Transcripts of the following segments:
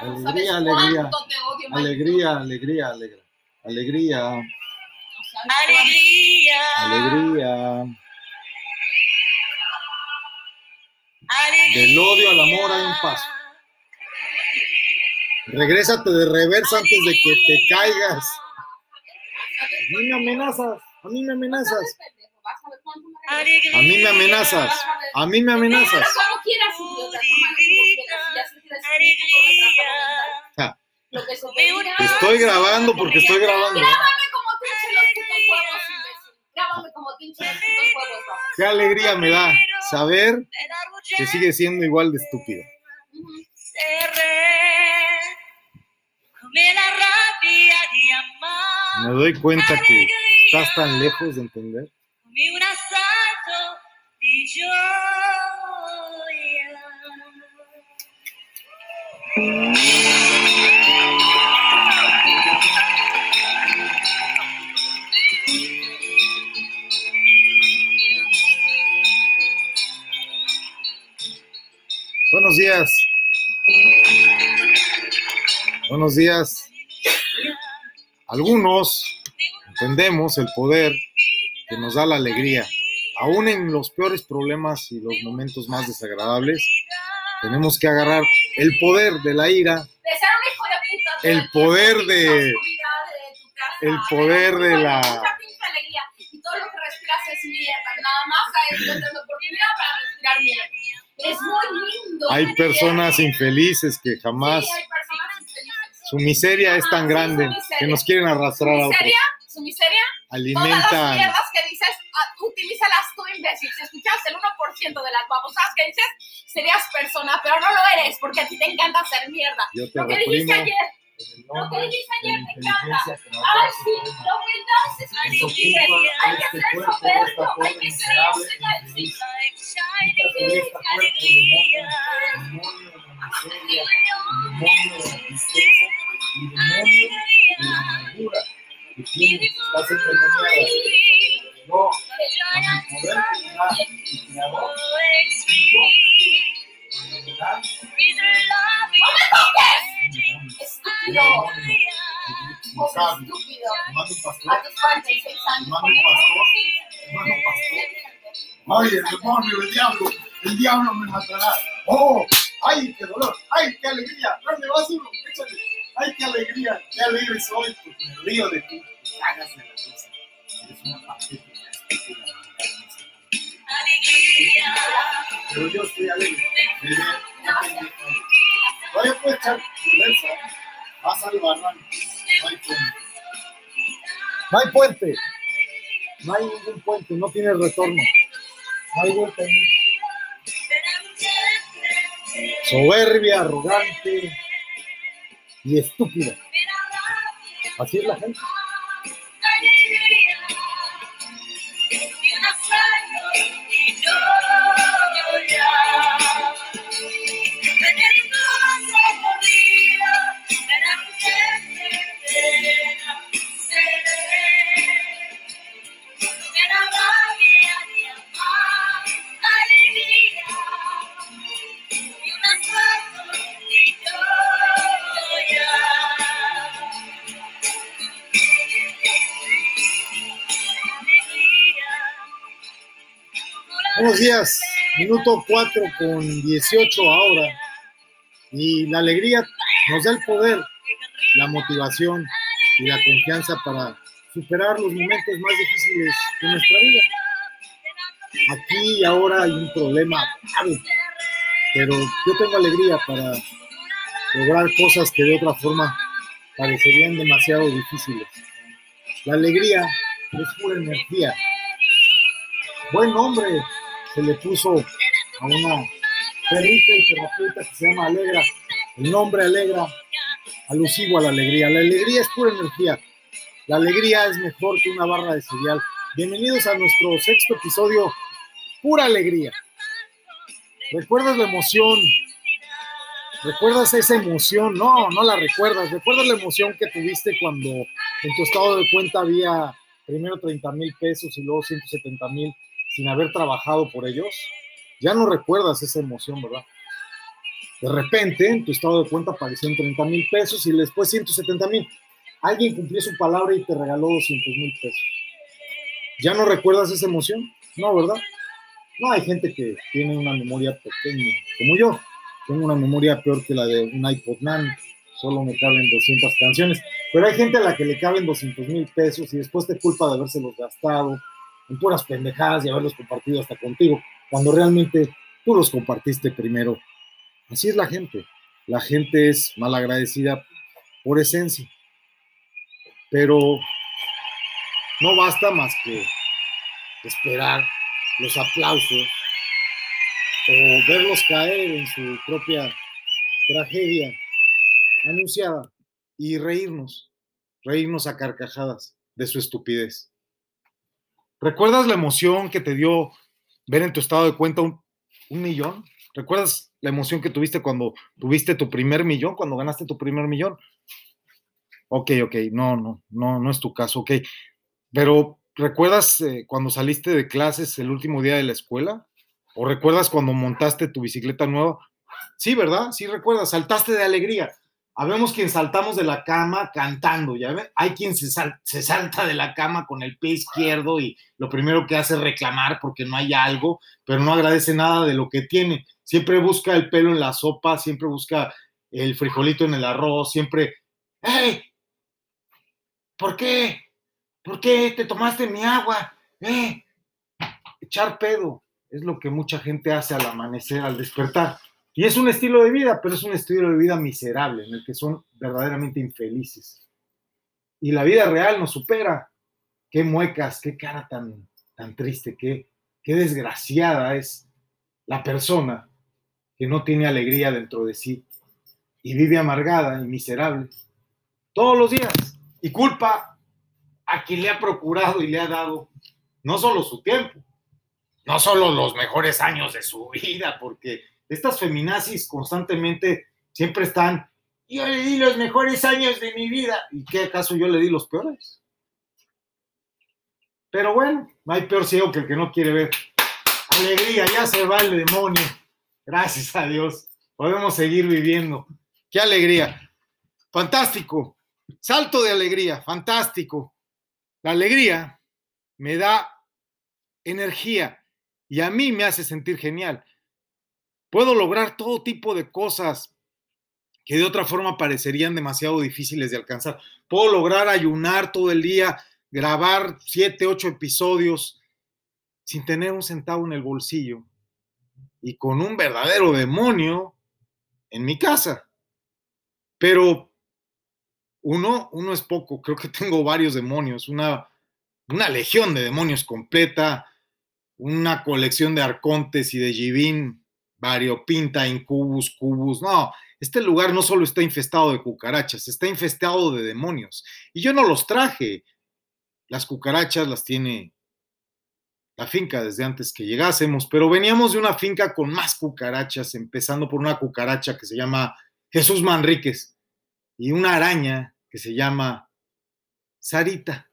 Alegría, alegría. Alegría, alegría, alegría. Alegría. Alegría. Alegría. Del odio al amor hay un paso. Regrésate de reversa antes de que te caigas. A mí me amenazas, a mí me amenazas. A mí me amenazas, a mí me amenazas. Estoy grabando porque estoy grabando. Grábame como los. Qué alegría me da saber que sigue siendo igual de estúpido. Me doy cuenta que estás tan lejos de entender. Buenos días. Buenos días. Algunos entendemos el poder que nos da la alegría. Aún en los peores problemas y los momentos más desagradables, tenemos que agarrar el poder de la ira. El de- poder de el poder de la- hay personas infelices que jamás su miseria es tan grande que nos quieren arrastrar a ¿Su otros. ¿Su miseria? Todas utilízalas tú, imbécil. Si escuchas el 1% de las babosadas que dices, serías persona, pero no lo eres porque a ti te encanta hacer mierda. Lo que dijiste ayer, lo que dijiste ayer te encanta. Ay, sí, lo que alegría. Hay que ser soberbio, hay que. No, Estúpido. Pobre estúpido. A tus 46 años. Mando con un eso. pastor. Mando un Ay, el demonio, el diablo, el diablo me matará. ¡Oh! ¡Ay, qué dolor! ¡Ay, qué alegría! ¿Dónde vas uno? Échale. ¡Ay, qué alegría! ¡Qué alegre soy! Porque me río de ti. La Pero yo estoy alegre. Vaya pues, echar reversa. Vas al barranco. No hay puente. No hay puente. No hay ningún puente. No tiene retorno. No hay vuelta soberbia, arrogante y estúpida. Así es la gente. Buenos días, minuto 4 con 18 ahora. Y la alegría nos da el poder, la motivación y la confianza para superar los momentos más difíciles de nuestra vida. Aquí y ahora hay un problema grave, pero yo tengo alegría para lograr cosas que de otra forma parecerían demasiado difíciles. La alegría es pura energía. Buen nombre se le puso a una perrita y terapeuta que se llama Alegra. El nombre Alegra, alusivo a la alegría. La alegría es pura energía. La alegría es mejor que una barra de cereal. Bienvenidos a nuestro sexto episodio, pura alegría. ¿Recuerdas la emoción? ¿Recuerdas esa emoción? No, no la recuerdas. ¿Recuerdas la emoción que tuviste cuando en tu estado de cuenta había primero 30 mil pesos y luego 170 mil sin haber trabajado por ellos, ya no recuerdas esa emoción, ¿verdad? De repente, en tu estado de cuenta aparecieron 30 mil pesos y después 170 mil. Alguien cumplió su palabra y te regaló 200 mil pesos. ¿Ya no recuerdas esa emoción? No, ¿verdad? No, hay gente que tiene una memoria pequeña, como yo. Tengo una memoria peor que la de un iPod Nano. Solo me caben 200 canciones. Pero hay gente a la que le caben 200 mil pesos y después te culpa de habérselos gastado en puras pendejadas y haberlos compartido hasta contigo, cuando realmente tú los compartiste primero. Así es la gente. La gente es malagradecida por esencia. Pero no basta más que esperar los aplausos o verlos caer en su propia tragedia anunciada y reírnos, reírnos a carcajadas de su estupidez. ¿Recuerdas la emoción que te dio ver en tu estado de cuenta un, millón? ¿Recuerdas la emoción que tuviste cuando tuviste tu primer millón, cuando ganaste tu primer millón? Ok, ok, no, no, no, no es tu caso, ok. Pero ¿recuerdas eh, cuando saliste de clases el último día de la escuela? ¿O recuerdas cuando montaste tu bicicleta nueva? Sí, ¿verdad? Sí, recuerdas, saltaste de alegría. Habemos quien saltamos de la cama cantando, ¿ya ven? Hay quien se, se, salta de la cama con el pie izquierdo y lo primero que hace es reclamar porque no hay algo, pero no agradece nada de lo que tiene. Siempre busca el pelo en la sopa, siempre busca el frijolito en el arroz, siempre, ¡hey! ¿Por qué? ¿Por qué te tomaste mi agua? ¿Eh? Echar pedo es lo que mucha gente hace al amanecer, al despertar. Y es un estilo de vida, pero es un estilo de vida miserable, en el que son verdaderamente infelices. Y la vida real nos supera. Qué muecas, qué cara tan, tan triste, qué, qué desgraciada es la persona que no tiene alegría dentro de sí y vive amargada y miserable todos los días y culpa a quien le ha procurado y le ha dado no solo su tiempo, no solo los mejores años de su vida, porque estas feminazis constantemente siempre están, yo le di los mejores años de mi vida, ¿y qué acaso yo le di los peores? Pero bueno, no hay peor ciego que el que no quiere ver. Alegría, ya se va el demonio. Gracias a Dios. Podemos seguir viviendo. Qué alegría. Fantástico. Salto de alegría. Fantástico. La alegría me da energía y a mí me hace sentir genial. Puedo lograr todo tipo de cosas que de otra forma parecerían demasiado difíciles de alcanzar. Puedo lograr ayunar todo el día, grabar siete, ocho episodios sin tener un centavo en el bolsillo y con un verdadero demonio en mi casa. Pero uno, uno es poco, creo que tengo varios demonios, una, una legión de demonios completa, una colección de arcontes y de jibín, variopinta, incubus, cubus. No, este lugar no solo está infestado de cucarachas, está infestado de demonios. Y yo no los traje. Las cucarachas las tiene la finca desde antes que llegásemos, pero veníamos de una finca con más cucarachas, empezando por una cucaracha que se llama Jesús Manríquez y una araña que se llama Sarita.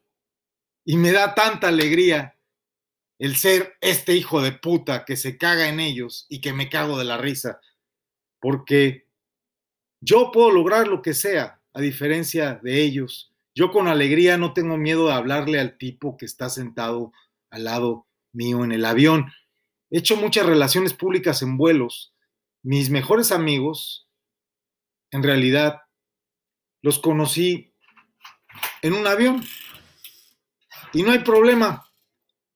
Y me da tanta alegría el ser este hijo de puta que se caga en ellos y que me cago de la risa, porque yo puedo lograr lo que sea, a diferencia de ellos. Yo con alegría no tengo miedo de hablarle al tipo que está sentado al lado mío en el avión. He hecho muchas relaciones públicas en vuelos. Mis mejores amigos, en realidad, los conocí en un avión. Y no hay problema.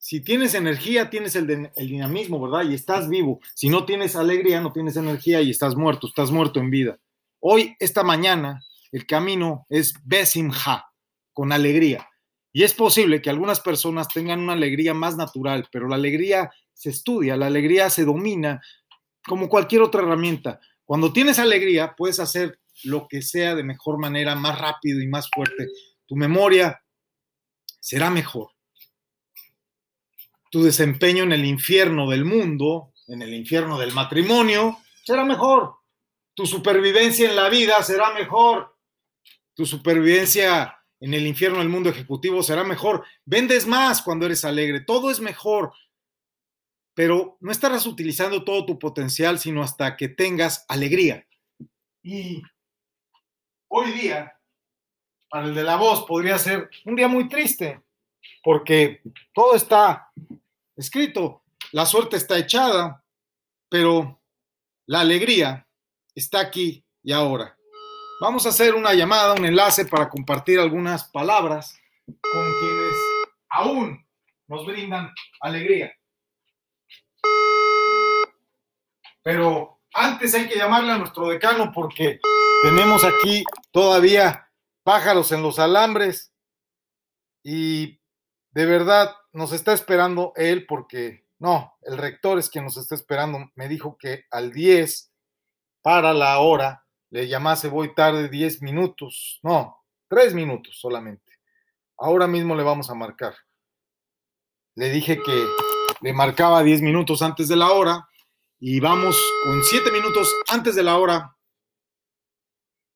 Si tienes energía, tienes el, dinamismo, ¿verdad? Y estás vivo. Si no tienes alegría, no tienes energía y estás muerto, estás muerto en vida. Hoy, esta mañana, el camino es Besimha, con alegría. Y es posible que algunas personas tengan una alegría más natural, pero la alegría se estudia, la alegría se domina como cualquier otra herramienta. Cuando tienes alegría, puedes hacer lo que sea de mejor manera, más rápido y más fuerte. Tu memoria será mejor. Tu desempeño en el infierno del mundo, en el infierno del matrimonio, será mejor. Tu supervivencia en la vida será mejor. Tu supervivencia en el infierno del mundo ejecutivo será mejor. Vendes más cuando eres alegre. Todo es mejor. pero no estarás utilizando todo tu potencial, sino hasta que tengas alegría. Y hoy día, para el de la voz, podría ser un día muy triste, porque todo está escrito, la suerte está echada, pero la alegría está aquí y ahora. Vamos a hacer una llamada, un enlace para compartir algunas palabras con quienes aún nos brindan alegría. Pero antes hay que llamarle a nuestro decano porque tenemos aquí todavía pájaros en los alambres y de verdad nos está esperando él porque no, el rector es quien nos está esperando. Me dijo que al 10 para la hora le llamase voy tarde 10 minutos, no, 3 minutos solamente. Ahora mismo le vamos a marcar. Le dije que le marcaba 10 minutos antes de la hora y vamos con 7 minutos antes de la hora,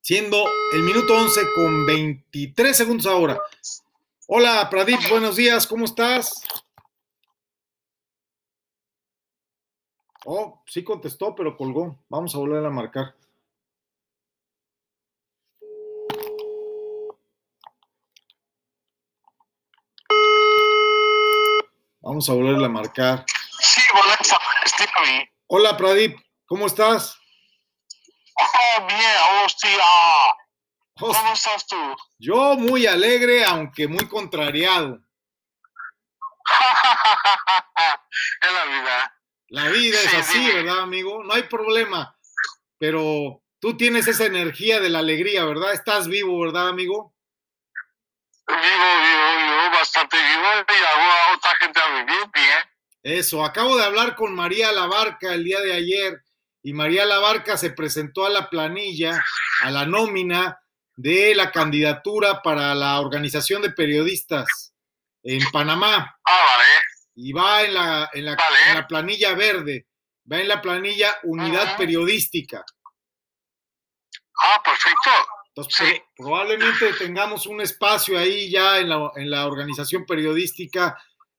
siendo el minuto 11 con 23 segundos ahora. Hola, Pradip, buenos días, ¿cómo estás? Oh, sí contestó, pero colgó. Vamos a volver a marcar. Vamos a volverle a marcar. Sí, Vanessa, estoy ahí. Hola, Pradip, ¿cómo estás? Oh, bien, hostia. ¿Cómo estás tú? yo muy alegre, aunque muy contrariado. es la vida. La vida es Sí, así, dime. ¿verdad, amigo? No hay problema. Pero tú tienes esa energía de la alegría, ¿verdad? Estás vivo, ¿verdad, amigo? Vivo, vivo, vivo, bastante vivo y hago a otra gente a vivir bien. Eso, acabo de hablar con María Labarca el día de ayer y María Labarca se presentó a la planilla, a la nómina de la candidatura para la organización de periodistas en Panamá Ah, vale. y va en la, en la, Vale. en la planilla verde, va en la planilla unidad Ajá. periodística. Ah, perfecto. Entonces, Sí. probablemente tengamos un espacio ahí ya en la, en la organización periodística,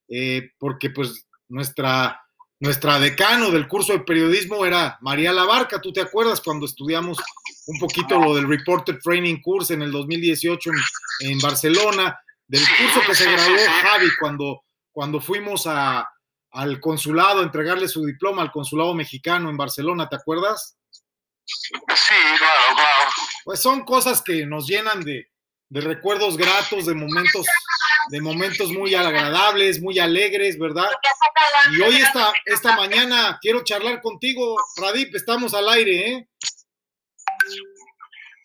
eh, porque pues nuestra, nuestra decano del curso de periodismo era María Labarca. ¿Tú te acuerdas cuando estudiamos un poquito lo del Reporter Training Course en el 2018 en, en Barcelona? Del curso que se graduó. Javi cuando, cuando fuimos a, al consulado a entregarle su diploma al consulado mexicano en Barcelona, ¿te acuerdas? Sí, claro, claro. pues son cosas que nos llenan de, de recuerdos gratos, de momentos, de momentos muy agradables, muy alegres, ¿verdad? Y hoy esta, esta mañana quiero charlar contigo, Pradip, estamos al aire, ¿eh?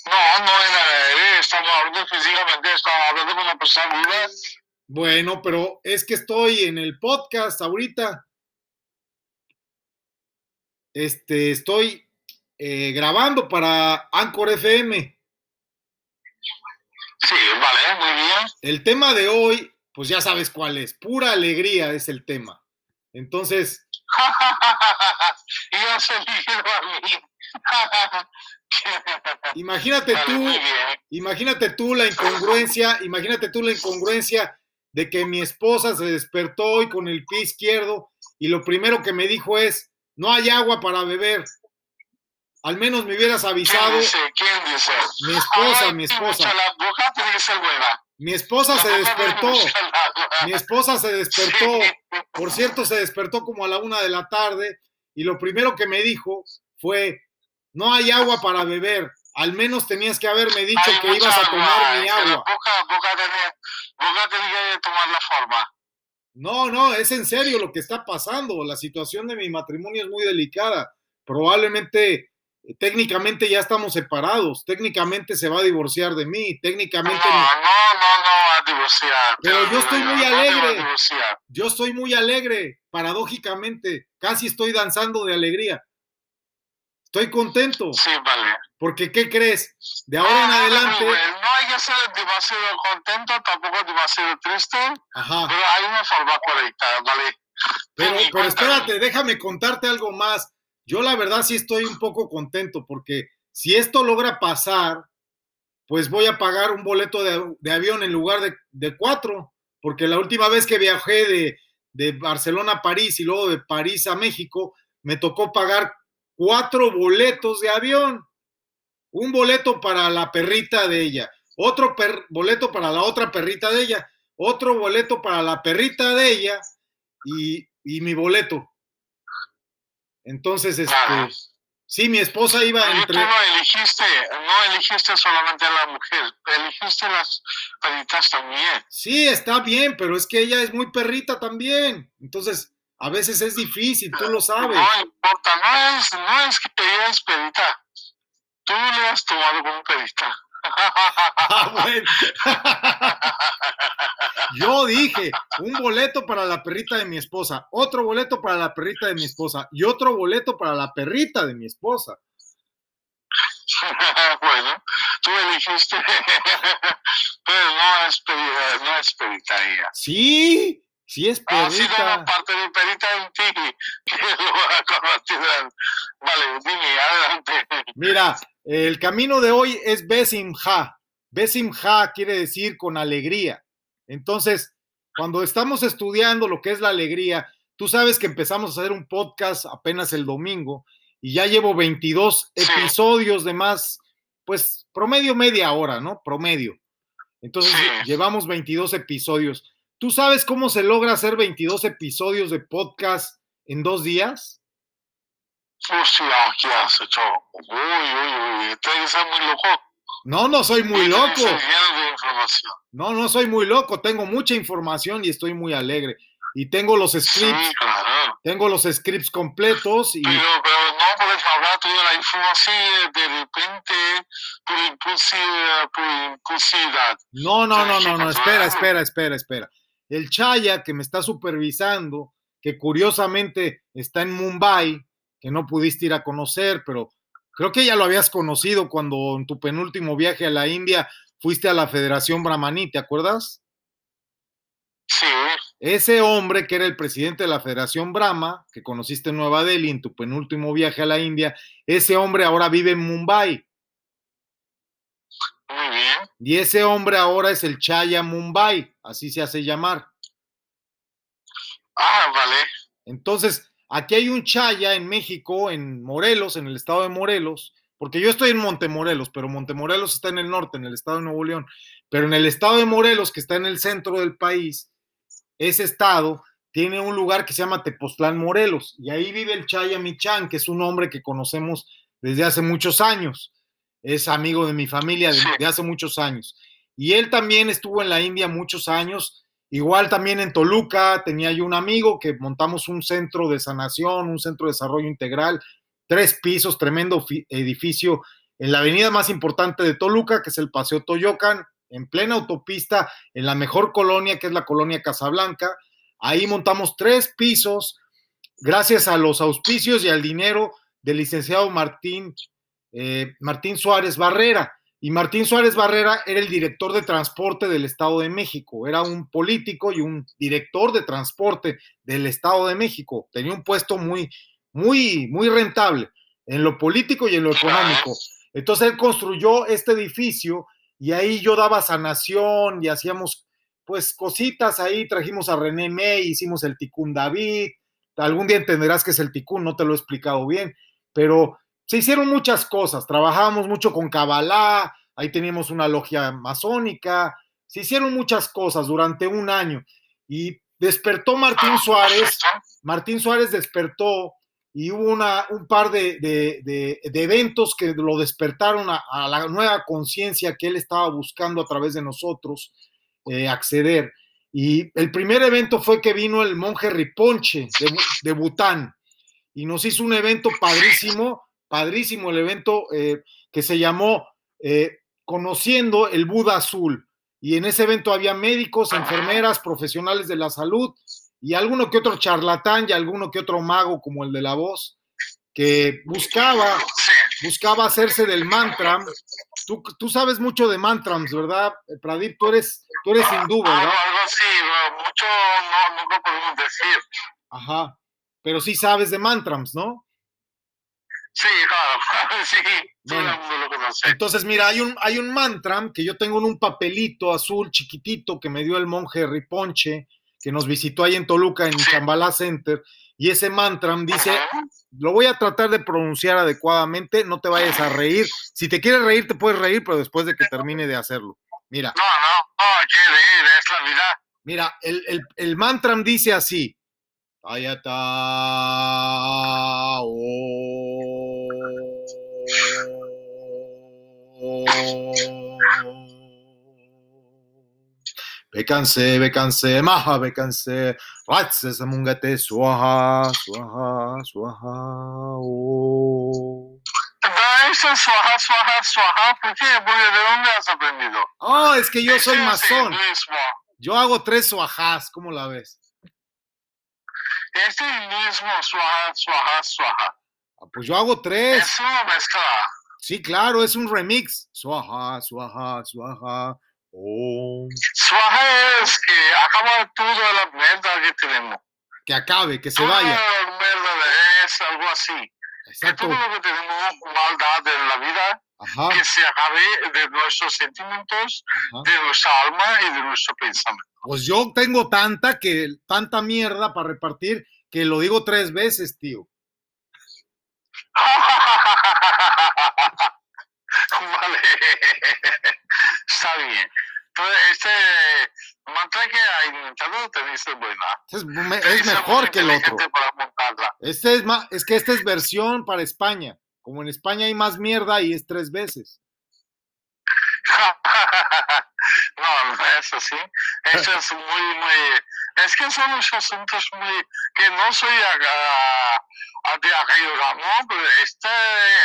No, no en la estamos hablando físicamente, estamos hablando con una persona viva. Bueno, pero es que estoy en el podcast ahorita. Este, estoy eh, grabando para Anchor FM. Sí, vale, muy bien. El tema de hoy, pues ya sabes cuál es, pura alegría es el tema. Entonces, y a mí. imagínate Vale, tú, imagínate tú la incongruencia, imagínate tú la incongruencia de que mi esposa se despertó hoy con el pie izquierdo y lo primero que me dijo es, no hay agua para beber. Al menos me hubieras ¿Quién avisado. dice? ¿Quién dice? Mi esposa, Ay, mi esposa. Mi esposa se despertó. Mi esposa se despertó. Por cierto, se despertó como a la una de la tarde y lo primero que me dijo fue, no hay agua para beber. Al menos tenías que haberme dicho Hay que ibas a tomar agua, mi agua. Boca, boca, tiene, boca tiene que tomar la forma. No, no, es en serio lo que está pasando. La situación de mi matrimonio es muy delicada. Probablemente, técnicamente ya estamos separados. Técnicamente se va a divorciar de mí. No, Técnicamente no, no, no, a divorciar. Pero yo estoy muy no va alegre. yo estoy muy alegre, paradójicamente. Casi estoy danzando de alegría. Estoy contento. Sí, vale. Porque, ¿qué crees? De ahora en No, no te adelante. No hay que ser demasiado contento, tampoco demasiado triste, Ajá. pero hay una forma correcta, ¿vale? Pero, pero espérate, déjame contarte algo más. Yo la verdad sí estoy un poco contento porque si esto logra pasar, pues voy a pagar un boleto de, avión en lugar de, cuatro, porque la última vez que viajé de, Barcelona a París y luego de París a México, me tocó pagar cuatro boletos de avión. Un boleto para la perrita de ella, otro boleto para la otra perrita de ella, otro boleto para la perrita de ella y mi boleto. Entonces, este, Claro. sí, mi esposa iba Oye, tú entre... no elegiste, no elegiste solamente a la mujer, elegiste las perritas también. Sí, está bien, pero es que ella es muy perrita también. Entonces, a veces es difícil, tú lo sabes. No importa, no es, no es que ella es perrita. Tú le has tomado como perrita. Ah, bueno. Yo dije, un boleto para la perrita de mi esposa, otro boleto para la perrita de mi esposa y otro boleto para la perrita de mi esposa. bueno, tú elegiste, pero no es perrita, no es perrita ella. Sí, sí es Ha sido perrita. una parte de perrita en ti que lo. Vale, dime, adelante. Mira, el camino de hoy es Besimha. Besimha quiere decir con alegría. Entonces, cuando estamos estudiando lo que es la alegría, tú sabes que empezamos a hacer un podcast apenas el domingo y ya llevo 22 Sí. episodios de más, pues promedio media hora, ¿no? Promedio. Entonces, llevamos 22 episodios. ¿Tú sabes cómo se logra hacer 22 episodios de podcast en dos días? Hostia, ¿qué has hecho? Uy, uy, uy, muy loco. No, no soy muy loco. No, no soy muy loco, tengo mucha información y estoy muy alegre. Y tengo los Sí, scripts, claro. tengo los scripts completos y Pero, pero no puedes hablar toda la información de repente. Por impulsividad. no, no, no, no, no, espera, espera, espera, espera. El Chaya que me está supervisando, que curiosamente está en Mumbai, que no pudiste ir a conocer, pero creo que ya lo habías conocido cuando en tu penúltimo viaje a la India fuiste a la Federación Brahmaní, ¿te acuerdas? Sí, Ese hombre que era el presidente de la Federación Brahma, que conociste en Nueva Delhi en tu penúltimo viaje a la India, ese hombre ahora vive en Mumbai muy bien. y ese hombre ahora es el Chaya Mumbai, así se hace llamar. Ah, vale. Entonces, aquí hay un Chaya en México, en Morelos, en el estado de Morelos, porque yo estoy en Montemorelos, pero Montemorelos está en el norte, en el estado de Nuevo León, pero en el estado de Morelos, que está en el centro del país, ese estado tiene un lugar que se llama Tepoztlán, Morelos, y ahí vive el Chaya Michan, que es un hombre que conocemos desde hace muchos años, es amigo de mi familia de, Sí. de hace muchos años, y él también estuvo en la India muchos años, igual también en Toluca, tenía yo un amigo que montamos un centro de sanación, un centro de desarrollo integral, tres pisos, tremendo fi- edificio en la avenida más importante de Toluca, que es el Paseo Toyocan, en plena autopista, en la mejor colonia, que es la colonia Casablanca. Ahí montamos tres pisos, gracias a los auspicios y al dinero del licenciado Martín, eh, Martín Suárez Barrera. Y Martín Suárez Barrera era el director de transporte del Estado de México, era un político y un director de transporte del Estado de México. Tenía un puesto muy, muy, muy rentable en lo político y en lo económico. Entonces él construyó este edificio y ahí yo daba sanación y hacíamos pues cositas ahí, trajimos a René May, hicimos el Ticún David, algún día entenderás que es el Ticún, no te lo he explicado bien, pero se hicieron muchas cosas, trabajábamos mucho con Kabbalah, ahí teníamos una logia masónica, se hicieron muchas cosas durante un año y despertó Martín Suárez, Martín Suárez despertó y hubo una, un par de, de, de, de eventos que lo despertaron a, a la nueva conciencia que él estaba buscando a través de nosotros eh, acceder. Y el primer evento fue que vino el monje Riponche de, de Bután y nos hizo un evento padrísimo, padrísimo el evento eh, que se llamó eh, Conociendo el Buda Azul. Y en ese evento había médicos, enfermeras, profesionales de la salud y alguno que otro charlatán y alguno que otro mago como el de la voz que buscaba, buscaba hacerse del mantra. Tú, tú sabes mucho de mantras, ¿verdad, Pradip? Tú eres, tú eres hindú, ¿verdad? Algo, algo así, mucho no, no lo podemos decir. Ajá. Pero sí sabes de mantras, ¿no? Sí, claro, sí, todo Bueno. el mundo lo conoce. Entonces, mira, hay un, hay un mantra que yo tengo en un papelito azul chiquitito que me dio el monje Riponche, que nos visitó ahí en Toluca, en Sí. Shambhala Center, y ese mantram dice, Ajá. lo voy a tratar de pronunciar adecuadamente, no te vayas a reír. Si te quieres reír, te puedes reír, pero después de que termine de hacerlo. Mira, No, no, no, hay que reír, es la vida. mira, el, el, el mantram dice así. Ayata Bécanse, bécanse, maha, bécanse, ratse, samungate, suaha, suaha, suaha, oh. Ese suaja, suaja, suaja, ¿por qué? ¿de dónde has aprendido? Oh, es que yo soy es masón. Yo hago tres suajas, ¿cómo la ves? Este hinduismo, suaja, suaja, suaja, Ah, Pues yo hago tres. es una mezcla. Sí, claro, es un remix. Suaja, suaja, suaja. Om. Suaja es que acaba toda la mierda que tenemos. Que acabe, que se Toda vaya. la mierda es algo así. Que Exacto. todo lo que tenemos maldad en la vida, Ajá, que se acabe de nuestros sentimientos, ajá. de nuestra alma y de nuestro pensamiento. Pues yo tengo tanta que tanta mierda para repartir que lo digo tres veces, tío. vale. Está bien. Entonces, este inventado tenéis es buena. Es, me- Tenéis es mejor que el otro. para. Este es más, es que esta es versión para España. Como en España hay más mierda y es tres veces. no, no es así. Eso es muy, muy. Es que son los asuntos muy. que no soy a- de aquello ramo, pero este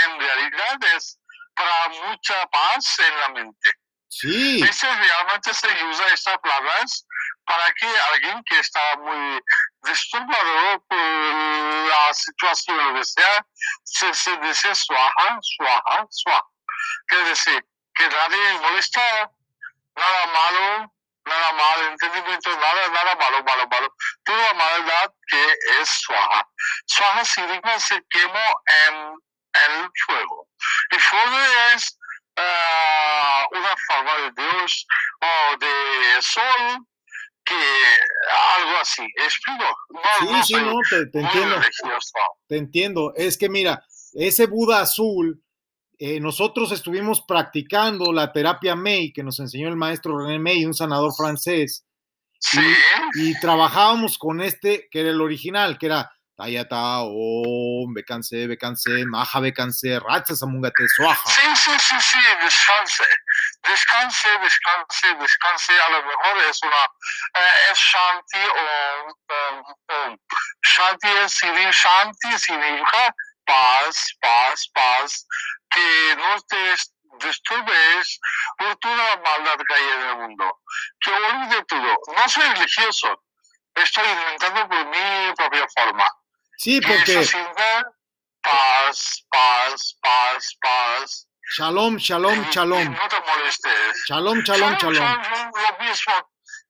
en realidad es para mucha paz en la mente. Sí, Este realmente se usa estas palabras para que alguien que está muy disturbado por la situación lo que sea, se, se dice suaja, suaja, suaja. Quiere decir que nadie molesta, nada malo, nada mal entendimiento, nada, nada malo, malo, malo. Toda maldad que es suaja. Suaja significa se quemó en el fuego. Y fuego es ah, una forma de Dios o de sol que algo así. ¿Explico? No, sí, no sí, no, te, entiendo. religioso. Te entiendo. Es que mira, ese Buda azul, eh, nosotros estuvimos practicando la terapia May que nos enseñó el maestro René May, un sanador francés, Sí, y trabajábamos con este, que era el original, que era Tayata, Om, Bekanse, Bekanse, Maha, Bekanse, Ratsa, Samungate, Swaha. sí, sí, sí, sí, descanse. Descanse, descanse, descanse. A lo mejor es una. eh, es Shanti o. um, um, Shanti es Shanti significa paz, paz, paz. Que no te disturbes por toda la maldad que hay en el mundo. Que olvide todo. No soy religioso. Estoy inventando por mi propia forma. Sí, Que porque paz, paz, paz, paz. Shalom, Shalom, Y- y Shalom. No te molestes. Shalom, Shalom, Shalom. Shalom, lo mismo.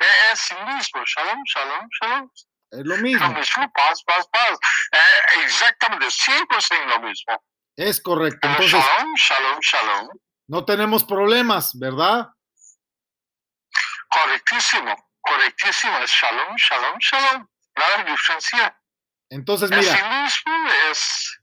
Eh, Es el mismo. Shalom, shalom, shalom. Es lo mismo. paz, paz, paz. Eh, exactamente, 100% lo mismo. Es correcto. Pero Entonces, shalom, shalom, shalom. no tenemos problemas, ¿verdad? Correctísimo, correctísimo. Es shalom, shalom, shalom. Nada de diferencia. Entonces, Es mira, el mismo, es...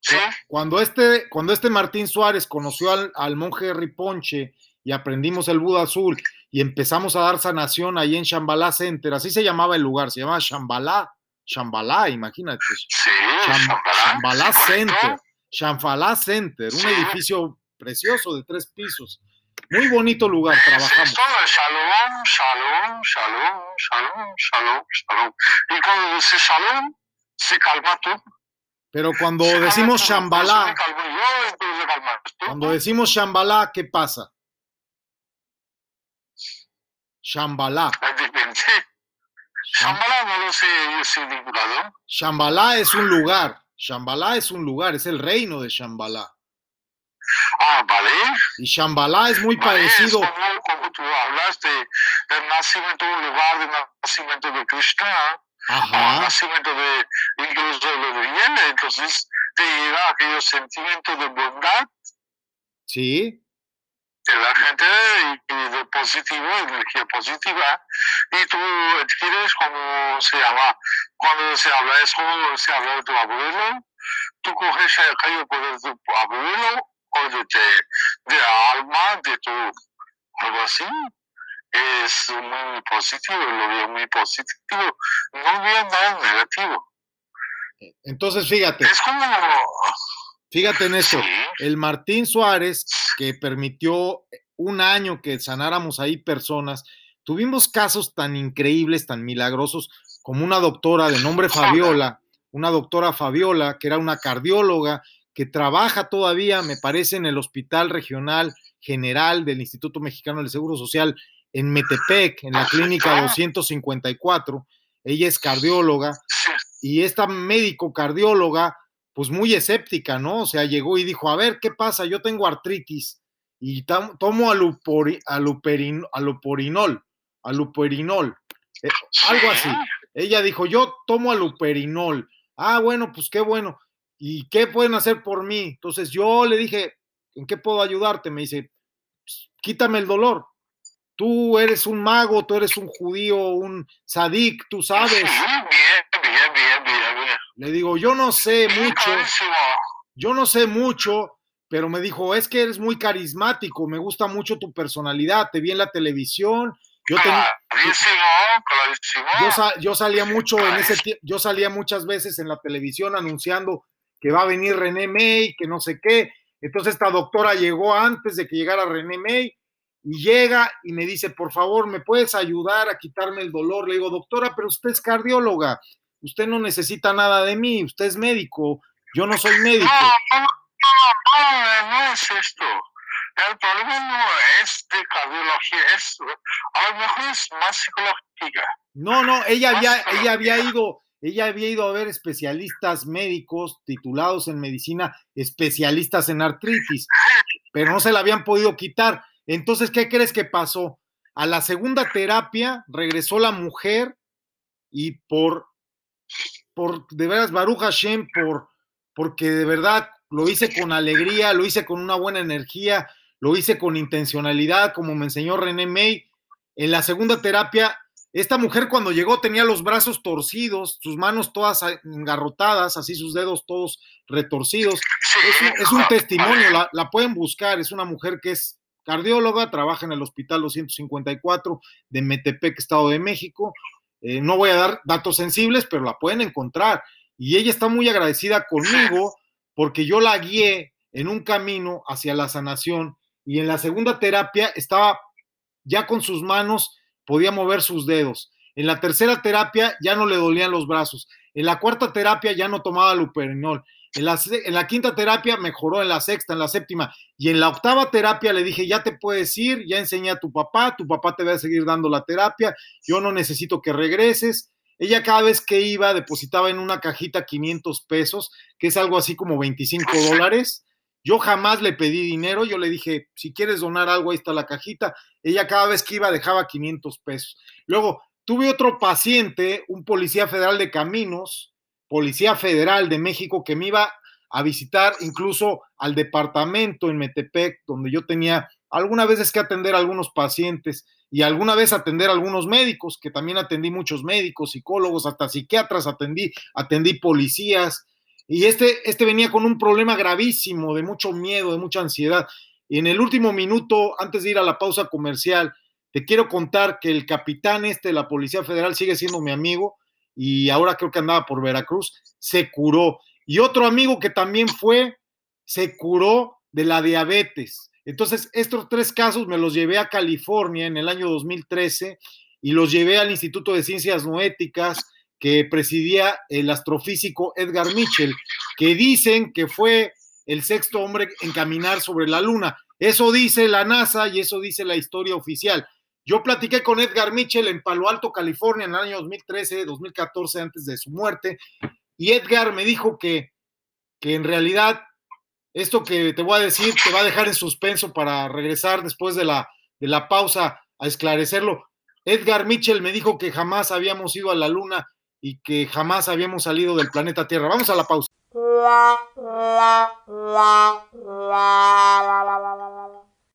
Sí, cuando este, cuando este Martín Suárez conoció al, al monje Riponche y aprendimos el Buda azul y empezamos a dar sanación ahí en Shambhala Center, así se llamaba el lugar, se llamaba Shambhala, Shambhala, imagínate. sí, Sham- Shambhala, Shambhala sí, correcto. Center, Shambhala Center, un Sí. edificio precioso de tres pisos. Muy bonito lugar, Es trabajamos. esto shalom, shalom, shalom, shalom, shalom, shalom. Y cuando dice shalom, se calma tú. Pero cuando Se decimos. Shambhala, cuando decimos Shambhala, ¿qué pasa? Shambhala. Es. Shambhala no lo sé yo significado. Shambhala es un lugar. Shambhala es un lugar, es el reino de Shambhala. Ah, vale. Y Shambhala es muy Vale, es parecido. como, como tú hablas de, del nacimiento, un lugar del nacimiento de Krishna, Ajá. nacimiento de incluso de lo de viene, entonces te llega aquellos sentimientos de bondad Sí. De la gente de positivo, energía positiva, y tú adquieres como se llama, cuando se habla eso, se habla de tu abuelo, tú coges el poder de tu abuelo o de, de, de alma de tu, algo así, es muy positivo, lo veo muy positivo, no veo nada negativo. Entonces, fíjate. Es como... Fíjate en esto, Sí. el Martín Suárez, que permitió un año que sanáramos ahí personas, tuvimos casos tan increíbles, tan milagrosos, como una doctora de nombre Fabiola, una doctora Fabiola, que era una cardióloga, que trabaja todavía, me parece, en el Hospital Regional General del Instituto Mexicano del Seguro Social en Metepec, en la clínica 254. Ella es cardióloga y esta médico cardióloga, pues muy escéptica, ¿no? O sea, llegó y dijo, a ver, ¿qué pasa? Yo tengo artritis y tomo alupori- aluperin- aluporinol, aluperinol, eh, algo así. Ella dijo, yo tomo aluperinol. Ah, bueno, pues qué bueno. ¿Y qué pueden hacer por mí? Entonces yo le dije, ¿en qué puedo ayudarte? Me dice, "Pues, quítame el dolor. Tú eres un mago, tú eres un judío, un sadik, tú sabes. Sí, bien, bien, bien, bien, bien. Le digo, yo no sé mucho, yo no sé mucho, pero me dijo, es que eres muy carismático, me gusta mucho tu personalidad, te vi en la televisión, yo, ten- Clarísimo, clarísimo. yo, yo salía mucho en ese yo salía muchas veces en la televisión anunciando que va a venir René May, que no sé qué, entonces esta doctora llegó antes de que llegara René May y llega y me dice, por favor, ¿me puedes ayudar a quitarme el dolor? Le digo, doctora, pero usted es cardióloga, usted no necesita nada de mí, usted es médico, yo no soy médico. No, no, no, no, no es esto. El problema no es de cardiología, es, a lo mejor es más psicológica. No, no, ella había, ella había ido, ella había ido a ver especialistas médicos titulados en medicina, especialistas en artritis, pero no se la habían podido quitar. Entonces, ¿qué crees que pasó? A la segunda terapia regresó la mujer y por, por de veras, Baruch Hashem, por, porque de verdad lo hice con alegría, lo hice con una buena energía, lo hice con intencionalidad, como me enseñó René May. En la segunda terapia, esta mujer cuando llegó tenía los brazos torcidos, sus manos todas engarrotadas, así sus dedos todos retorcidos. Es un, testimonio, la, la pueden buscar, es una mujer que es cardióloga, trabaja en el Hospital 254 de Metepec, Estado de México. Eh, no voy a dar datos sensibles, pero la pueden encontrar. Y ella está muy agradecida conmigo porque yo la guié en un camino hacia la sanación y en la segunda terapia estaba ya con sus manos, podía mover sus dedos. En la tercera terapia ya no le dolían los brazos. En la cuarta terapia ya no tomaba luperinol. En la, se- en la quinta terapia mejoró, en la sexta, en la séptima. Y en la octava terapia le dije, ya te puedes ir, ya enseñé a tu papá, tu papá te va a seguir dando la terapia, yo no necesito que regreses. Ella cada vez que iba depositaba en una cajita 500 pesos, que es algo así como 25 dólares. Yo jamás le pedí dinero, yo le dije, si quieres donar algo, ahí está la cajita. Ella cada vez que iba dejaba 500 pesos. Luego, tuve otro paciente, un policía federal de caminos, policía federal de México, que me iba a visitar incluso al departamento en Metepec, donde yo tenía algunas veces que atender a algunos pacientes y alguna vez atender a algunos médicos, que también atendí muchos médicos, psicólogos, hasta psiquiatras atendí, atendí policías. Y este, este venía con un problema gravísimo, de mucho miedo, de mucha ansiedad. Y en el último minuto, antes de ir a la pausa comercial, te quiero contar que el capitán este de la Policía Federal sigue siendo mi amigo y ahora creo que andaba por Veracruz, se curó. Y otro amigo que también fue, se curó de la diabetes. Entonces, estos tres casos me los llevé a California en el año 2013 y los llevé al Instituto de Ciencias Noéticas que presidía el astrofísico Edgar Mitchell, que dicen que fue el sexto hombre en caminar sobre la Luna. Eso dice la NASA y eso dice la historia oficial. Yo platiqué con Edgar Mitchell en Palo Alto, California, en el año 2013, 2014, antes de su muerte, y Edgar me dijo que, que en realidad esto que te voy a decir te va a dejar en suspenso para regresar después de la, de la pausa a esclarecerlo. Edgar Mitchell me dijo que jamás habíamos ido a la Luna y que jamás habíamos salido del planeta Tierra. Vamos a la pausa.